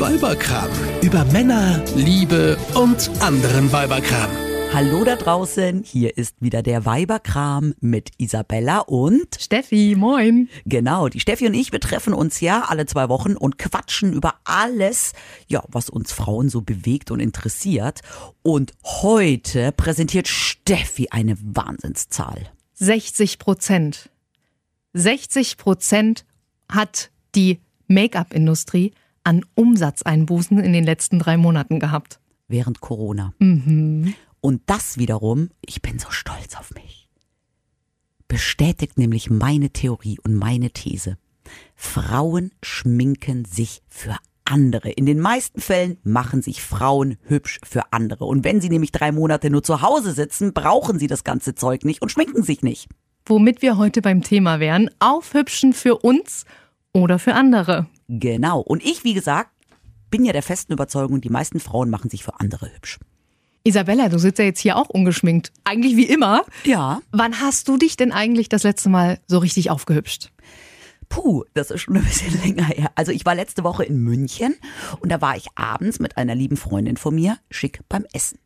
Weiberkram. Über Männer, Liebe und anderen Weiberkram. Hallo da draußen, hier ist wieder der Weiberkram mit Isabella und Steffi, moin. Genau, die Steffi und ich, wir treffen uns ja alle zwei Wochen und quatschen über alles, ja, was uns Frauen so bewegt und interessiert. Und heute präsentiert Steffi eine Wahnsinnszahl. 60 Prozent. 60 Prozent hat die Make-up-Industrie an Umsatzeinbußen in den letzten drei Monaten gehabt. Während Corona. Mhm. Und das wiederum, ich bin so stolz auf mich, bestätigt nämlich meine Theorie und meine These. Frauen schminken sich für andere. In den meisten Fällen machen sich Frauen hübsch für andere. Und wenn sie nämlich drei Monate nur zu Hause sitzen, brauchen sie das ganze Zeug nicht und schminken sich nicht. Womit wir heute beim Thema wären, aufhübschen für uns oder für andere. Genau. Und ich, wie gesagt, bin ja der festen Überzeugung, die meisten Frauen machen sich für andere hübsch. Isabella, du sitzt ja jetzt hier auch ungeschminkt. Eigentlich wie immer. Ja. Wann hast du dich denn eigentlich das letzte Mal so richtig aufgehübscht? Puh, das ist schon ein bisschen länger her. Also ich war letzte Woche in München und da war ich abends mit einer lieben Freundin von mir schick beim Essen.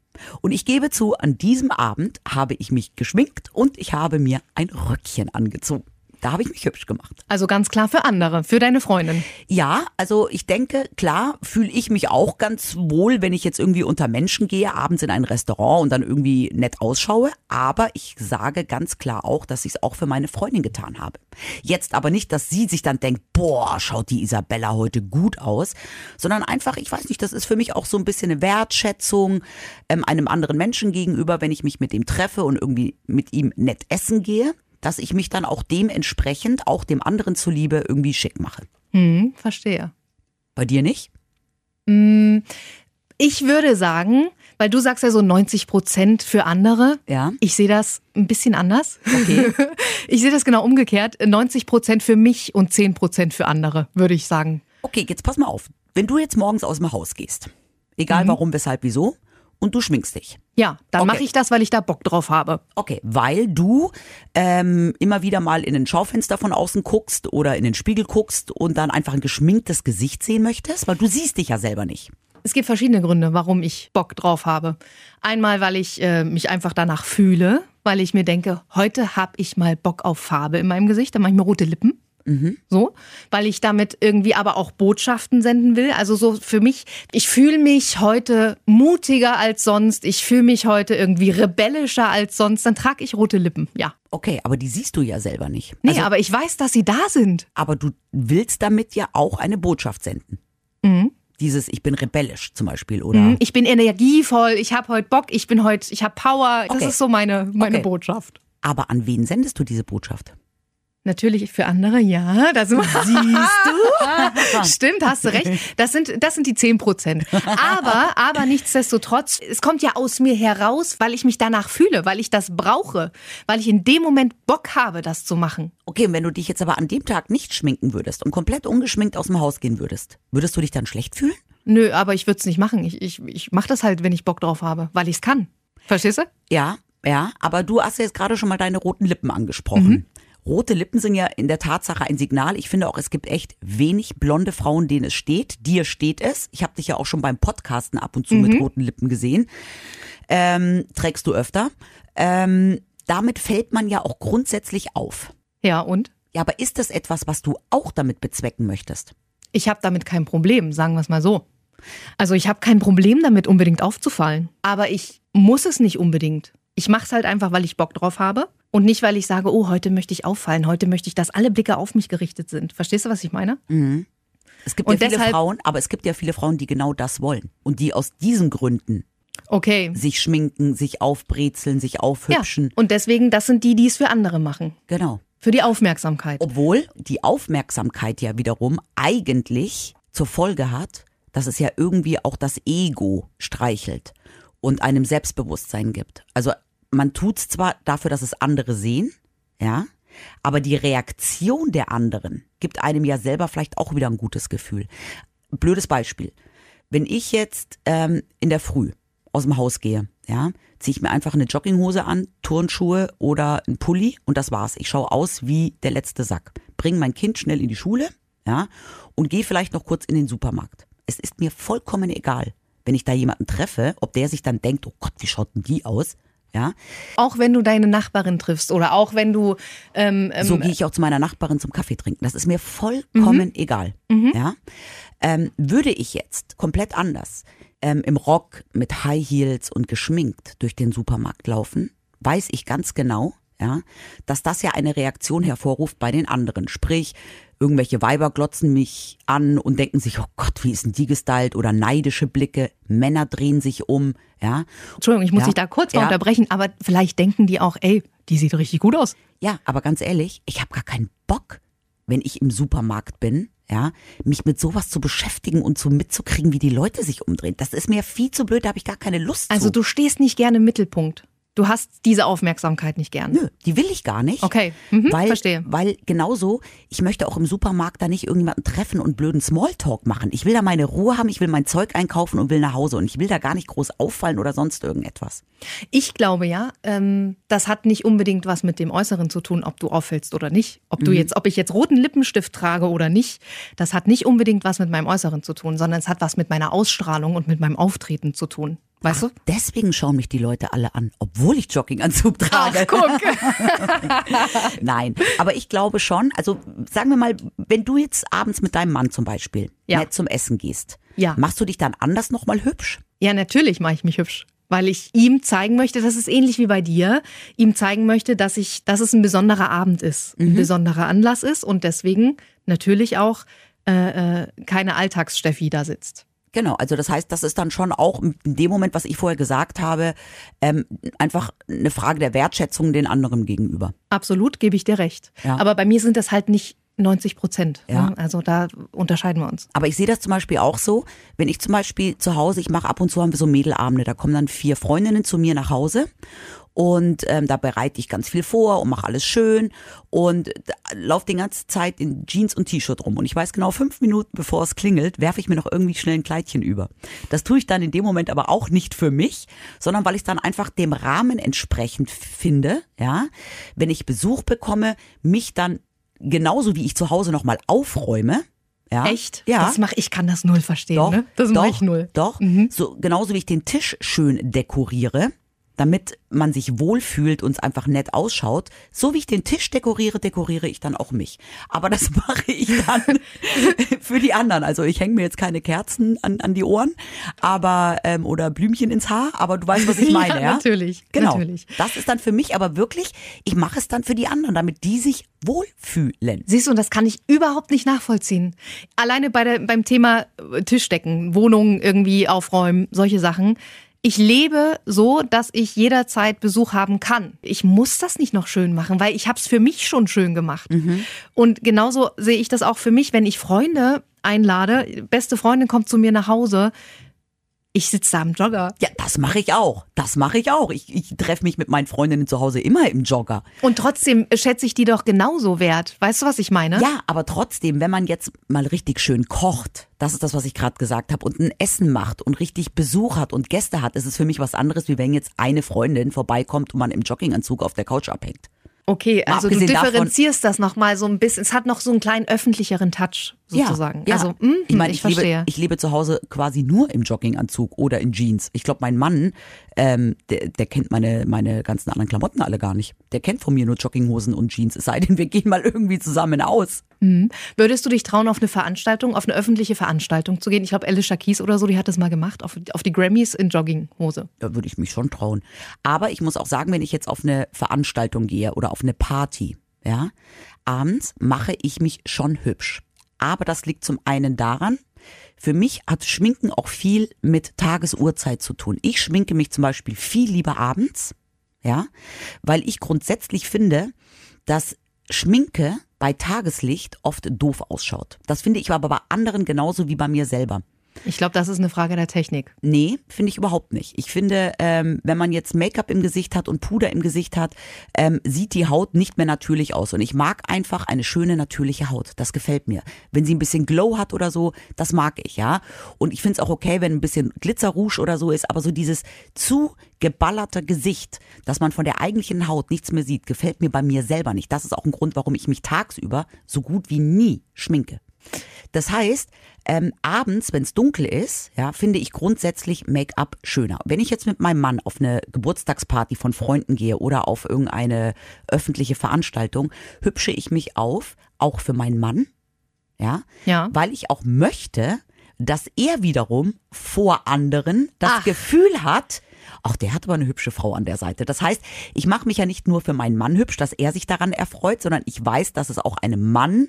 Und ich gebe zu, an diesem Abend habe ich mich geschminkt und ich habe mir ein Röckchen angezogen. Da habe ich mich hübsch gemacht. Also ganz klar für andere, für deine Freundin. Ja, also ich denke, klar fühle ich mich auch ganz wohl, wenn ich jetzt irgendwie unter Menschen gehe, abends in ein Restaurant und dann irgendwie nett ausschaue. Aber ich sage ganz klar auch, dass ich es auch für meine Freundin getan habe. Jetzt aber nicht, dass sie sich dann denkt, boah, schaut die Isabella heute gut aus, sondern einfach, ich weiß nicht, das ist für mich auch so ein bisschen eine Wertschätzung ähm, einem anderen Menschen gegenüber, wenn ich mich mit ihm treffe und irgendwie mit ihm nett essen gehe dass ich mich dann auch dementsprechend, auch dem anderen zuliebe, irgendwie schick mache. Hm, verstehe. Bei dir nicht? Hm, ich würde sagen, weil du sagst ja so 90 Prozent für andere. Ja. Ich sehe das ein bisschen anders. Okay. Ich sehe das genau umgekehrt. 90 Prozent für mich und 10 Prozent für andere, würde ich sagen. Okay, jetzt pass mal auf. Wenn du jetzt morgens aus dem Haus gehst, egal Mhm. warum, weshalb, wieso, und du schminkst dich. Ja, dann Okay. mache ich das, weil ich da Bock drauf habe. Okay, weil du ähm, immer wieder mal in ein Schaufenster von außen guckst oder in den Spiegel guckst und dann einfach ein geschminktes Gesicht sehen möchtest, weil du siehst dich ja selber nicht. Es gibt verschiedene Gründe, warum ich Bock drauf habe. Einmal, weil ich äh, mich einfach danach fühle, weil ich mir denke, heute habe ich mal Bock auf Farbe in meinem Gesicht, dann mache ich mir rote Lippen. So, weil ich damit irgendwie aber auch Botschaften senden will. Also so für mich, ich fühle mich heute mutiger als sonst. Ich fühle mich heute irgendwie rebellischer als sonst. Dann trage ich rote Lippen. Ja. Okay, aber die siehst du ja selber nicht. Nee, Also, aber ich weiß, dass sie da sind. aber du willst damit ja auch eine Botschaft senden. Mhm. Dieses Ich bin rebellisch zum Beispiel oder Mhm. Ich bin energievoll, ich habe heute Bock, ich bin heute, ich habe Power. Das Okay. ist so meine, meine Okay. Botschaft. aber an wen sendest du diese Botschaft? Natürlich für andere, ja. Das siehst du. Stimmt, hast du recht. Das sind, das sind die 10 Prozent. Aber, aber nichtsdestotrotz, es kommt ja aus mir heraus, weil ich mich danach fühle, weil ich das brauche, weil ich in dem Moment Bock habe, das zu machen. Okay, und wenn du dich jetzt aber an dem Tag nicht schminken würdest und komplett ungeschminkt aus dem Haus gehen würdest, würdest du dich dann schlecht fühlen? Nö, aber ich würde es nicht machen. Ich, ich, ich mache das halt, wenn ich Bock drauf habe, weil ich es kann. Verstehst du? Ja, ja, aber du hast ja jetzt gerade schon mal deine roten Lippen angesprochen. Rote Lippen sind ja in der Tatsache ein Signal. Ich finde auch, es gibt echt wenig blonde Frauen, denen es steht. Dir steht es. Ich habe dich ja auch schon beim Podcasten ab und zu mit roten Lippen gesehen. Ähm, trägst du öfter. Ähm, damit fällt man ja auch grundsätzlich auf. Ja, und? Ja, aber ist das etwas, was du auch damit bezwecken möchtest? Ich habe damit kein Problem, sagen wir es mal so. Also ich habe kein Problem damit, unbedingt aufzufallen. Aber ich muss es nicht unbedingt. Ich mache es halt einfach, weil ich Bock drauf habe. Und nicht, weil ich sage, oh, heute möchte ich auffallen, heute möchte ich, dass alle Blicke auf mich gerichtet sind. Verstehst du, was ich meine? Es gibt Und ja viele Frauen, aber es gibt ja viele Frauen, die genau das wollen. Und die aus diesen Gründen Okay. sich schminken, sich aufbrezeln, sich Ja. aufhübschen. Und deswegen, das sind die, die es für andere machen. Genau. Für die Aufmerksamkeit. Obwohl die Aufmerksamkeit ja wiederum eigentlich zur Folge hat, dass es ja irgendwie auch das Ego streichelt und einem Selbstbewusstsein gibt. Also man tut's zwar dafür, dass es andere sehen, ja, aber die Reaktion der anderen gibt einem ja selber vielleicht auch wieder ein gutes Gefühl. Blödes Beispiel. Wenn ich jetzt ähm, in der Früh aus dem Haus gehe, ja, ziehe ich mir einfach eine Jogginghose an, Turnschuhe oder ein Pulli und das war's. Ich schaue aus wie der letzte Sack. Bring mein Kind schnell in die Schule, ja, und gehe vielleicht noch kurz in den Supermarkt. Es ist mir vollkommen egal, wenn ich da jemanden treffe, ob der sich dann denkt, oh Gott, wie schaut denn die aus? Ja, Auch wenn du deine Nachbarin triffst oder auch wenn du ähm, ähm, so gehe ich auch zu meiner Nachbarin zum Kaffee trinken. Das ist mir vollkommen egal. Ja? Ähm, würde ich jetzt komplett anders ähm, im Rock mit High Heels und geschminkt durch den Supermarkt laufen, weiß ich ganz genau, ja, dass das ja eine Reaktion hervorruft bei den anderen. Sprich, irgendwelche Weiber glotzen mich an und denken sich, oh Gott, wie ist denn die gestylt? Oder neidische Blicke, Männer drehen sich um, ja. Entschuldigung, ich muss Ja. dich da kurz mal Ja. unterbrechen, aber vielleicht denken die auch, ey, die sieht richtig gut aus. Ja, aber ganz ehrlich, ich habe gar keinen Bock, wenn ich im Supermarkt bin, ja, mich mit sowas zu beschäftigen und so mitzukriegen, wie die Leute sich umdrehen. Das ist mir viel zu blöd, da habe ich gar keine Lust Also zu. du stehst nicht gerne im Mittelpunkt. Du hast diese Aufmerksamkeit nicht gern. Nö, die will ich gar nicht. Okay, mhm, weil, verstehe. Weil genauso, ich möchte auch im Supermarkt da nicht irgendjemanden treffen und blöden Smalltalk machen. Ich will da meine Ruhe haben, ich will mein Zeug einkaufen und will nach Hause. Und ich will da gar nicht groß auffallen oder sonst irgendetwas. Ich glaube ja, ähm, das hat nicht unbedingt was mit dem Äußeren zu tun, ob du auffällst oder nicht. Ob du jetzt, ob ich jetzt roten Lippenstift trage oder nicht, das hat nicht unbedingt was mit meinem Äußeren zu tun, sondern es hat was mit meiner Ausstrahlung und mit meinem Auftreten zu tun. Weißt du? Deswegen schauen mich die Leute alle an, obwohl ich Jogginganzug trage. guck. Nein, aber ich glaube schon, also sagen wir mal, wenn du jetzt abends mit deinem Mann zum Beispiel Ja. nett zum Essen gehst, Ja. machst du dich dann anders nochmal hübsch? Ja, natürlich mache ich mich hübsch. Weil ich ihm zeigen möchte, das ist ähnlich wie bei dir, ihm zeigen möchte, dass ich, dass es ein besonderer Abend ist, ein besonderer Anlass ist und deswegen natürlich auch äh, äh, keine Alltagssteffi da sitzt. Genau, also das heißt, das ist dann schon auch in dem Moment, was ich vorher gesagt habe, ähm, einfach eine Frage der Wertschätzung den anderen gegenüber. Absolut, gebe ich dir recht. Ja. Aber bei mir sind das halt nicht 90 Prozent. Ja. Ne? Also da unterscheiden wir uns. Aber ich sehe das zum Beispiel auch so, wenn ich zum Beispiel zu Hause, ich mache ab und zu haben wir so Mädelabende, da kommen dann vier Freundinnen zu mir nach Hause und ähm, da bereite ich ganz viel vor und mache alles schön und laufe die ganze Zeit in Jeans und T-Shirt rum und ich weiß genau, fünf Minuten bevor es klingelt, werfe ich mir noch irgendwie schnell ein Kleidchen über. Das tue ich dann in dem Moment aber auch nicht für mich, sondern weil ich dann einfach dem Rahmen entsprechend finde, ja, wenn ich Besuch bekomme, mich dann genauso wie ich zu Hause nochmal aufräume, ja, Echt? ja, Das mache ich kann das null verstehen. doch, ne? Das mache ich null. Mhm. Doch, so genauso wie ich den Tisch schön dekoriere, damit man sich wohlfühlt und es einfach nett ausschaut, so wie ich den Tisch dekoriere, dekoriere ich dann auch mich. Aber das mache ich dann für die anderen. Also ich hänge mir jetzt keine Kerzen an, an die Ohren, aber ähm, oder Blümchen ins Haar, aber du weißt, was ich meine, ja? natürlich. Genau. Natürlich. Das ist dann für mich aber wirklich, ich mache es dann für die anderen, damit die sich wohlfühlen. Siehst du, und das kann ich überhaupt nicht nachvollziehen. Alleine bei der, beim Thema äh, Tischdecken, Wohnungen irgendwie aufräumen, solche Sachen. Ich lebe so, dass ich jederzeit Besuch haben kann. Ich muss das nicht noch schön machen, weil ich habe es für mich schon schön gemacht. Und genauso sehe ich das auch für mich, wenn ich Freunde einlade. Beste Freundin kommt zu mir nach Hause. Ich sitze da am Jogger. Ja, das mache ich auch. Das mache ich auch. Ich, ich treffe mich mit meinen Freundinnen zu Hause immer im Jogger. Und trotzdem schätze ich die doch genauso wert. Weißt du, was ich meine? Ja, aber trotzdem, wenn man jetzt mal richtig schön kocht, das ist das, was ich gerade gesagt habe, und ein Essen macht und richtig Besuch hat und Gäste hat, ist es für mich was anderes, wie wenn jetzt eine Freundin vorbeikommt und man im Jogginganzug auf der Couch abhängt. Okay, also du abgesehen davon- differenzierst das nochmal so ein bisschen. Es hat noch so einen kleinen öffentlicheren Touch sozusagen. Ja, ja. Also, mm, ich meine, ich, ich, lebe, verstehe. ich lebe zu Hause quasi nur im Jogginganzug oder in Jeans. Ich glaube, mein Mann, ähm, der, der kennt meine, meine ganzen anderen Klamotten alle gar nicht. Der kennt von mir nur Jogginghosen und Jeans, es sei denn, wir gehen mal irgendwie zusammen aus. Würdest du dich trauen, auf eine Veranstaltung, auf eine öffentliche Veranstaltung zu gehen? Ich glaube, Alicia Keys oder so, die hat das mal gemacht, auf, auf die Grammys in Jogginghose. Da würde ich mich schon trauen. Aber ich muss auch sagen, wenn ich jetzt auf eine Veranstaltung gehe oder auf eine Party, ja, abends mache ich mich schon hübsch. Aber das liegt zum einen daran, für mich hat Schminken auch viel mit Tagesuhrzeit zu tun. Ich schminke mich zum Beispiel viel lieber abends, ja, weil ich grundsätzlich finde, dass Schminke bei Tageslicht oft doof ausschaut. Das finde ich aber bei anderen genauso wie bei mir selber. Ich glaube, das ist eine Frage der Technik. Nee, finde ich überhaupt nicht. Ich finde, ähm, wenn man jetzt Make-up im Gesicht hat und Puder im Gesicht hat, ähm, sieht die Haut nicht mehr natürlich aus. Und ich mag einfach eine schöne, natürliche Haut. Das gefällt mir. Wenn sie ein bisschen Glow hat oder so, das mag ich, ja. Und ich finde es auch okay, wenn ein bisschen Glitzerrouge oder so ist, aber so dieses zu geballerte Gesicht, dass man von der eigentlichen Haut nichts mehr sieht, gefällt mir bei mir selber nicht. Das ist auch ein Grund, warum ich mich tagsüber so gut wie nie schminke. Das heißt, ähm, abends, wenn es dunkel ist, ja, finde ich grundsätzlich Make-up schöner. Wenn ich jetzt mit meinem Mann auf eine Geburtstagsparty von Freunden gehe oder auf irgendeine öffentliche Veranstaltung, hübsche ich mich auf, auch für meinen Mann, ja, Ja. weil ich auch möchte, dass er wiederum vor anderen das Ach. Gefühl hat, ach, der hat aber eine hübsche Frau an der Seite. Das heißt, ich mache mich ja nicht nur für meinen Mann hübsch, dass er sich daran erfreut, sondern ich weiß, dass es auch einem Mann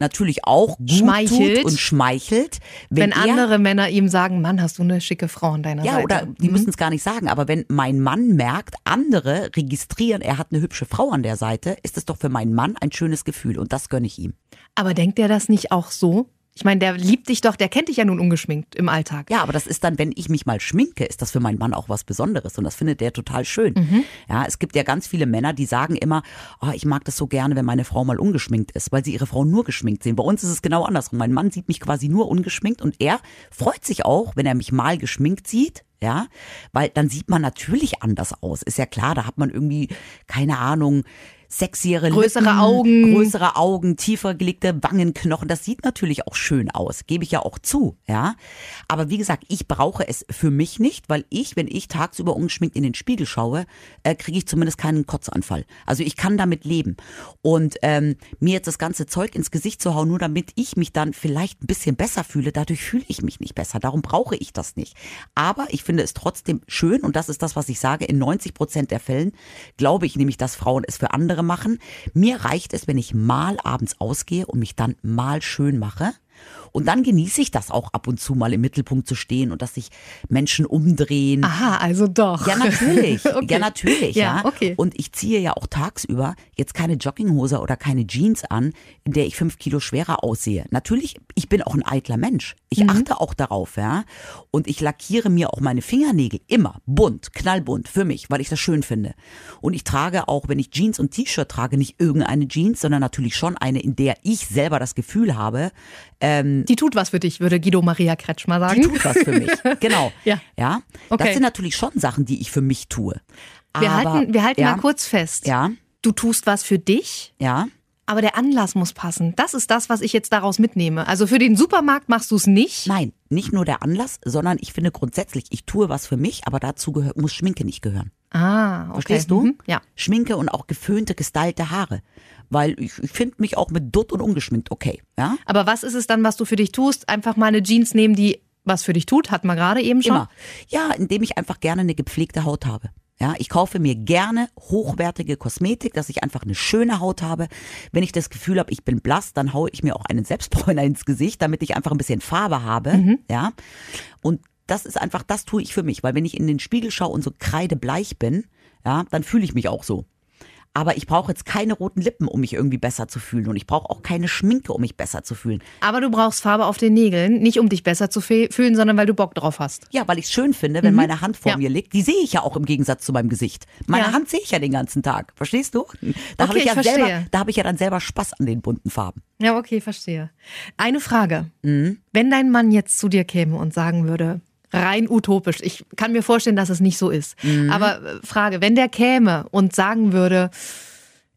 natürlich auch gut Schmeichelt. tut und schmeichelt, wenn, Wenn er, andere Männer ihm sagen, Mann, hast du eine schicke Frau an deiner ja, Seite. oder die müssen es gar nicht sagen, aber wenn mein Mann merkt, andere registrieren, er hat eine hübsche Frau an der Seite, ist es doch für meinen Mann ein schönes Gefühl und das gönne ich ihm. Aber denkt er das nicht auch so? Ich meine, der liebt dich doch, der kennt dich ja nun ungeschminkt im Alltag. Ja, aber das ist dann, wenn ich mich mal schminke, ist das für meinen Mann auch was Besonderes und das findet der total schön. Ja, es gibt ja ganz viele Männer, die sagen immer, oh, ich mag das so gerne, wenn meine Frau mal ungeschminkt ist, weil sie ihre Frau nur geschminkt sehen. Bei uns ist es genau andersrum. Mein Mann sieht mich quasi nur ungeschminkt und er freut sich auch, wenn er mich mal geschminkt sieht. Ja, weil dann sieht man natürlich anders aus. Ist ja klar, da hat man irgendwie, keine Ahnung, sexiere Größere Lippen, Augen. größere Augen, tiefer gelegte Wangenknochen. Das sieht natürlich auch schön aus, gebe ich ja auch zu, ja. Aber wie gesagt, ich brauche es für mich nicht, weil ich, wenn ich tagsüber ungeschminkt in den Spiegel schaue, äh, kriege ich zumindest keinen Kotzanfall. Also ich kann damit leben. Und ähm, mir jetzt das ganze Zeug ins Gesicht zu hauen, nur damit ich mich dann vielleicht ein bisschen besser fühle, dadurch fühle ich mich nicht besser. Darum brauche ich das nicht. Aber ich finde es trotzdem schön und das ist das, was ich sage. In 90 Prozent der Fällen glaube ich nämlich, dass Frauen es für andere machen. Mir reicht es, wenn ich mal abends ausgehe und mich dann mal schön mache. Und dann genieße ich das auch ab und zu mal im Mittelpunkt zu stehen und dass sich Menschen umdrehen. Aha, also doch. Ja, natürlich. okay. Ja, natürlich. Ja, Ja, okay. Und ich ziehe ja auch tagsüber jetzt keine Jogginghose oder keine Jeans an, in der ich fünf Kilo schwerer aussehe. Natürlich, ich bin auch ein eitler Mensch. Ich Mhm. achte auch darauf, ja. Und ich lackiere mir auch meine Fingernägel immer bunt, knallbunt für mich, weil ich das schön finde. Und ich trage auch, wenn ich Jeans und T-Shirt trage, nicht irgendeine Jeans, sondern natürlich schon eine, in der ich selber das Gefühl habe, ähm, Die tut was für dich, würde Guido Maria Kretschmer die sagen. tut was für mich. Genau. Ja. Ja. Okay. Das sind natürlich schon Sachen, die ich für mich tue. Wir Aber, halten, wir halten ja, mal kurz fest. Ja, Du tust was für dich, ja. Aber der Anlass muss passen. Das ist das, was ich jetzt daraus mitnehme. Also für den Supermarkt machst du es nicht. Nein, nicht nur der Anlass, sondern ich finde grundsätzlich, ich tue was für mich, aber dazu gehört, muss Schminke nicht gehören. Ah, okay. Verstehst du? Mhm. Ja. Schminke und auch geföhnte, gestylte Haare. Weil ich, ich finde mich auch mit Dutt und ungeschminkt okay. Ja? Aber was ist es dann, was du für dich tust? Einfach mal eine Jeans nehmen, die was für dich tut, hatten wir gerade eben schon. Immer. Ja, indem ich einfach gerne eine gepflegte Haut habe. Ja, ich kaufe mir gerne hochwertige Kosmetik, dass ich einfach eine schöne Haut habe. Wenn ich das Gefühl habe, ich bin blass, dann haue ich mir auch einen Selbstbräuner ins Gesicht, damit ich einfach ein bisschen Farbe habe. Ja. Und das ist einfach, das tue ich für mich, weil wenn ich in den Spiegel schaue und so kreidebleich bin, ja, dann fühle ich mich auch so. Aber ich brauche jetzt keine roten Lippen, um mich irgendwie besser zu fühlen. Und ich brauche auch keine Schminke, um mich besser zu fühlen. Aber du brauchst Farbe auf den Nägeln, nicht um dich besser zu fühlen, sondern weil du Bock drauf hast. Ja, weil ich es schön finde, wenn meine Hand vor Ja. mir liegt. Die sehe ich ja auch im Gegensatz zu meinem Gesicht. Meine Ja. Hand sehe ich ja den ganzen Tag. Verstehst du? Da habe Okay, ich ja ich selber, verstehe. da habe ich ja dann selber Spaß an den bunten Farben. Ja, okay, verstehe. Eine Frage. Mhm. Wenn dein Mann jetzt zu dir käme und sagen würde, rein utopisch, ich kann mir vorstellen, dass es nicht so ist, Mhm. aber äh, Frage, wenn der käme und sagen würde,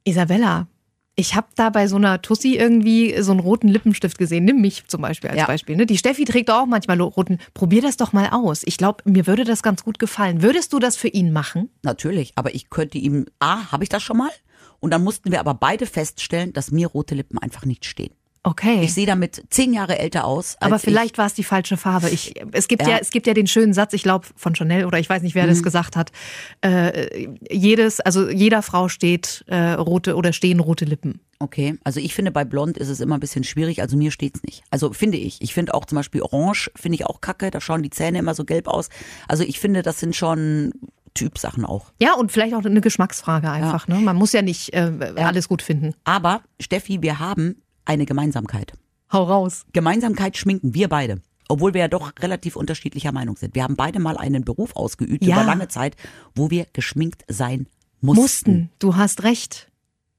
Isabella, ich habe da bei so einer Tussi irgendwie so einen roten Lippenstift gesehen. Nimm mich zum Beispiel als Ja. Beispiel. Ne? Die Steffi trägt doch auch manchmal roten. Probier das doch mal aus. Ich glaube, mir würde das ganz gut gefallen. Würdest du das für ihn machen? Natürlich, aber ich könnte ihm, A, habe ich das schon mal? Und dann mussten wir aber beide feststellen, dass mir rote Lippen einfach nicht stehen. Okay. Ich sehe damit zehn Jahre älter aus. Aber vielleicht war es die falsche Farbe. Ich, es, gibt ja. Ja. es gibt ja den schönen Satz, ich glaube von Chanel oder ich weiß nicht, wer Mhm. das gesagt hat. Äh, jedes, also jeder Frau steht äh, rote oder stehen rote Lippen. Okay, also ich finde, bei Blond ist es immer ein bisschen schwierig. Also mir steht's nicht. Also finde ich. Ich finde auch zum Beispiel Orange, finde ich auch kacke. Da schauen die Zähne immer so gelb aus. Also ich finde, das sind schon Typsachen auch. Ja, und vielleicht auch eine Geschmacksfrage einfach. Ne? Man muss ja nicht äh, alles gut finden. Aber, Steffi, wir haben eine Gemeinsamkeit. Hau raus. Gemeinsamkeit schminken, wir beide. Obwohl wir ja doch relativ unterschiedlicher Meinung sind. Wir haben beide mal einen Beruf ausgeübt Ja. über lange Zeit, wo wir geschminkt sein mussten. Mussten. Du hast recht.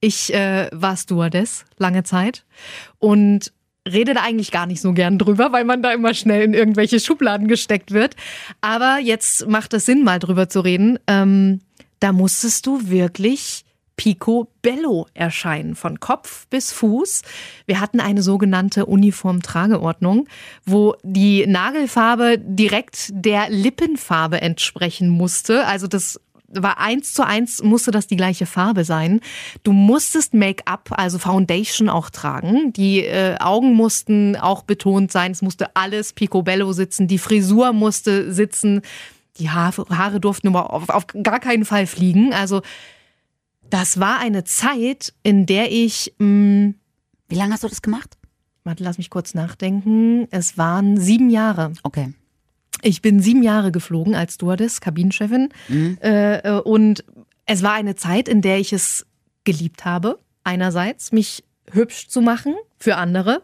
Ich äh, war Stewardess lange Zeit und rede da eigentlich gar nicht so gern drüber, weil man da immer schnell in irgendwelche Schubladen gesteckt wird. Aber jetzt macht es Sinn, mal drüber zu reden. Ähm, da musstest du wirklich Picobello erscheinen, von Kopf bis Fuß. Wir hatten eine sogenannte Uniformtrageordnung, wo die Nagelfarbe direkt der Lippenfarbe entsprechen musste. Also das war eins zu eins, musste das die gleiche Farbe sein. Du musstest Make-up, also Foundation auch tragen. Die äh, Augen mussten auch betont sein. Es musste alles picobello sitzen. Die Frisur musste sitzen. Die Haare, Haare durften aber auf, auf gar keinen Fall fliegen. Also das war eine Zeit, in der ich. Mh, mm, Wie lange hast du das gemacht? Warte, lass mich kurz nachdenken. Es waren sieben Jahre. Okay. Ich bin sieben Jahre geflogen als Stewardess, Kabinenchefin. Mhm. Äh, und es war eine Zeit, in der ich es geliebt habe, einerseits mich hübsch zu machen für andere.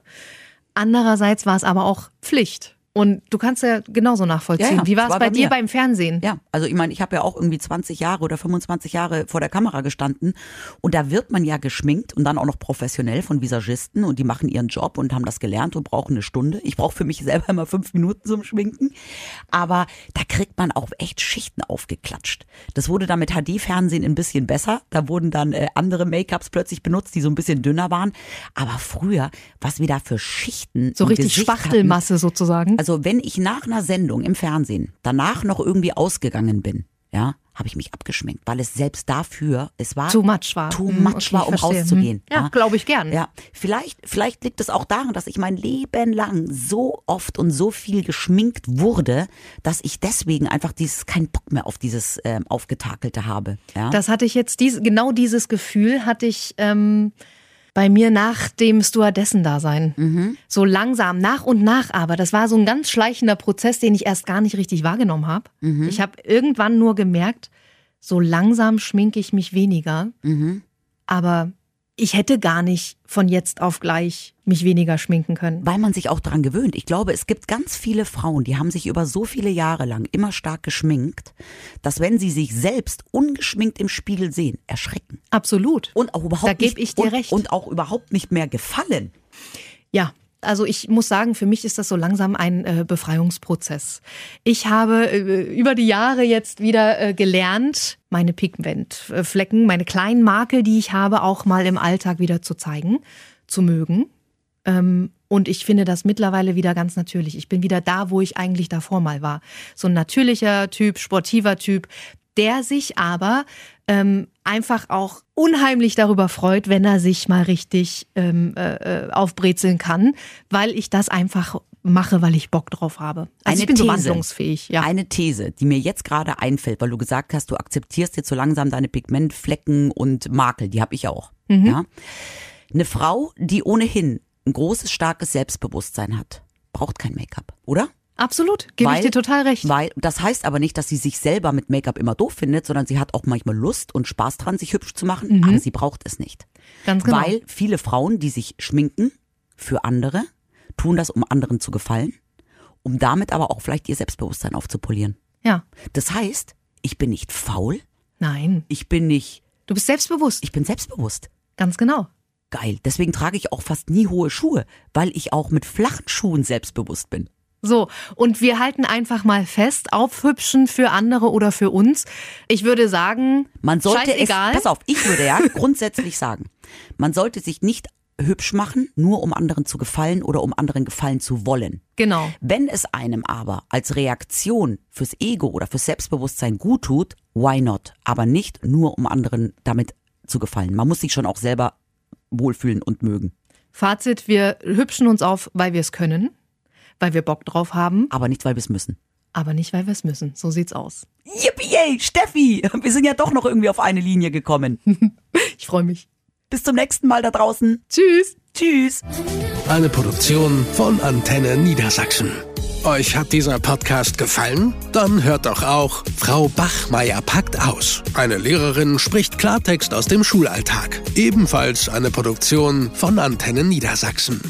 Andererseits war es aber auch Pflicht. Und du kannst ja genauso nachvollziehen. Ja, ja, Wie war es bei, bei dir beim Fernsehen? Ja, also ich meine, ich habe ja auch irgendwie 20 Jahre oder 25 Jahre vor der Kamera gestanden und da wird man ja geschminkt und dann auch noch professionell von Visagisten und die machen ihren Job und haben das gelernt und brauchen eine Stunde. Ich brauche für mich selber immer fünf Minuten zum Schminken, aber da kriegt man auch echt Schichten aufgeklatscht. Das wurde dann mit HD-Fernsehen ein bisschen besser. Da wurden dann äh, andere Make-ups plötzlich benutzt, die so ein bisschen dünner waren. Aber früher, was wir da für Schichten so richtig Gesicht Spachtelmasse hatten, sozusagen. Also also wenn ich nach einer Sendung im Fernsehen danach noch irgendwie ausgegangen bin, ja, habe ich mich abgeschminkt, weil es selbst dafür, es war too much war, too hm, much okay, war, um verstehe. rauszugehen. Ja, ja. glaube ich gern. Ja, vielleicht, vielleicht liegt es auch daran, dass ich mein Leben lang so oft und so viel geschminkt wurde, dass ich deswegen einfach dieses keinen Bock mehr auf dieses ähm, aufgetakelte habe. Ja? Das hatte ich jetzt dies, genau dieses Gefühl hatte ich. Ähm bei mir nach dem Stewardessen-Dasein. Mhm. So langsam, nach und nach aber. Das war so ein ganz schleichender Prozess, den ich erst gar nicht richtig wahrgenommen habe. Mhm. Ich habe irgendwann nur gemerkt, so langsam schminke ich mich weniger. Mhm. Aber ich hätte gar nicht von jetzt auf gleich mich weniger schminken können. Weil man sich auch daran gewöhnt. Ich glaube, es gibt ganz viele Frauen, die haben sich über so viele Jahre lang immer stark geschminkt, dass wenn sie sich selbst ungeschminkt im Spiegel sehen, erschrecken. Absolut. Und auch überhaupt da gebe ich dir und, recht. Und auch überhaupt nicht mehr gefallen. Ja, also ich muss sagen, für mich ist das so langsam ein äh, Befreiungsprozess. Ich habe äh, über die Jahre jetzt wieder äh, gelernt, meine Pigmentflecken, meine kleinen Makel, die ich habe, auch mal im Alltag wieder zu zeigen, zu mögen. Ähm, und ich finde das mittlerweile wieder ganz natürlich. Ich bin wieder da, wo ich eigentlich davor mal war. So ein natürlicher Typ, sportiver Typ, der sich aber ähm, einfach auch unheimlich darüber freut, wenn er sich mal richtig ähm, äh, äh, aufbrezeln kann, weil ich das einfach mache, weil ich Bock drauf habe. Also eine ich bin These, so wandlungsfähig. Ja. Eine These, die mir jetzt gerade einfällt, weil du gesagt hast, du akzeptierst jetzt so langsam deine Pigmentflecken und Makel, die habe ich auch. Mhm. Ja? Eine Frau, die ohnehin ein großes, starkes Selbstbewusstsein hat, braucht kein Make-up, oder? Absolut, gebe ich dir total recht. Weil das heißt aber nicht, dass sie sich selber mit Make-up immer doof findet, sondern sie hat auch manchmal Lust und Spaß dran, sich hübsch zu machen, mhm. aber sie braucht es nicht. Ganz genau. Weil viele Frauen, die sich schminken für andere, tun das, um anderen zu gefallen, um damit aber auch vielleicht ihr Selbstbewusstsein aufzupolieren. Ja. Das heißt, ich bin nicht faul. Nein. Ich bin nicht. Du bist selbstbewusst. Ich bin selbstbewusst. Ganz genau. Geil. Deswegen trage ich auch fast nie hohe Schuhe, weil ich auch mit flachen Schuhen selbstbewusst bin. So, und wir halten einfach mal fest, aufhübschen für andere oder für uns. Ich würde sagen, man sollte es, pass auf, ich würde ja grundsätzlich sagen, man sollte sich nicht hübsch machen, nur um anderen zu gefallen oder um anderen gefallen zu wollen. Genau. Wenn es einem aber als Reaktion fürs Ego oder fürs Selbstbewusstsein gut tut, why not? Aber nicht nur um anderen damit zu gefallen. Man muss sich schon auch selber wohlfühlen und mögen. Fazit, wir hübschen uns auf, weil wir es können weil wir Bock drauf haben. Aber nicht, weil wir es müssen. Aber nicht, weil wir es müssen. So sieht's aus. Yippie, Steffi! Wir sind ja doch noch irgendwie auf eine Linie gekommen. ich freue mich. Bis zum nächsten Mal da draußen. Tschüss. Tschüss. Eine Produktion von Antenne Niedersachsen. Euch hat dieser Podcast gefallen? Dann hört doch auch Frau Bachmeier packt aus. Eine Lehrerin spricht Klartext aus dem Schulalltag. Ebenfalls eine Produktion von Antenne Niedersachsen.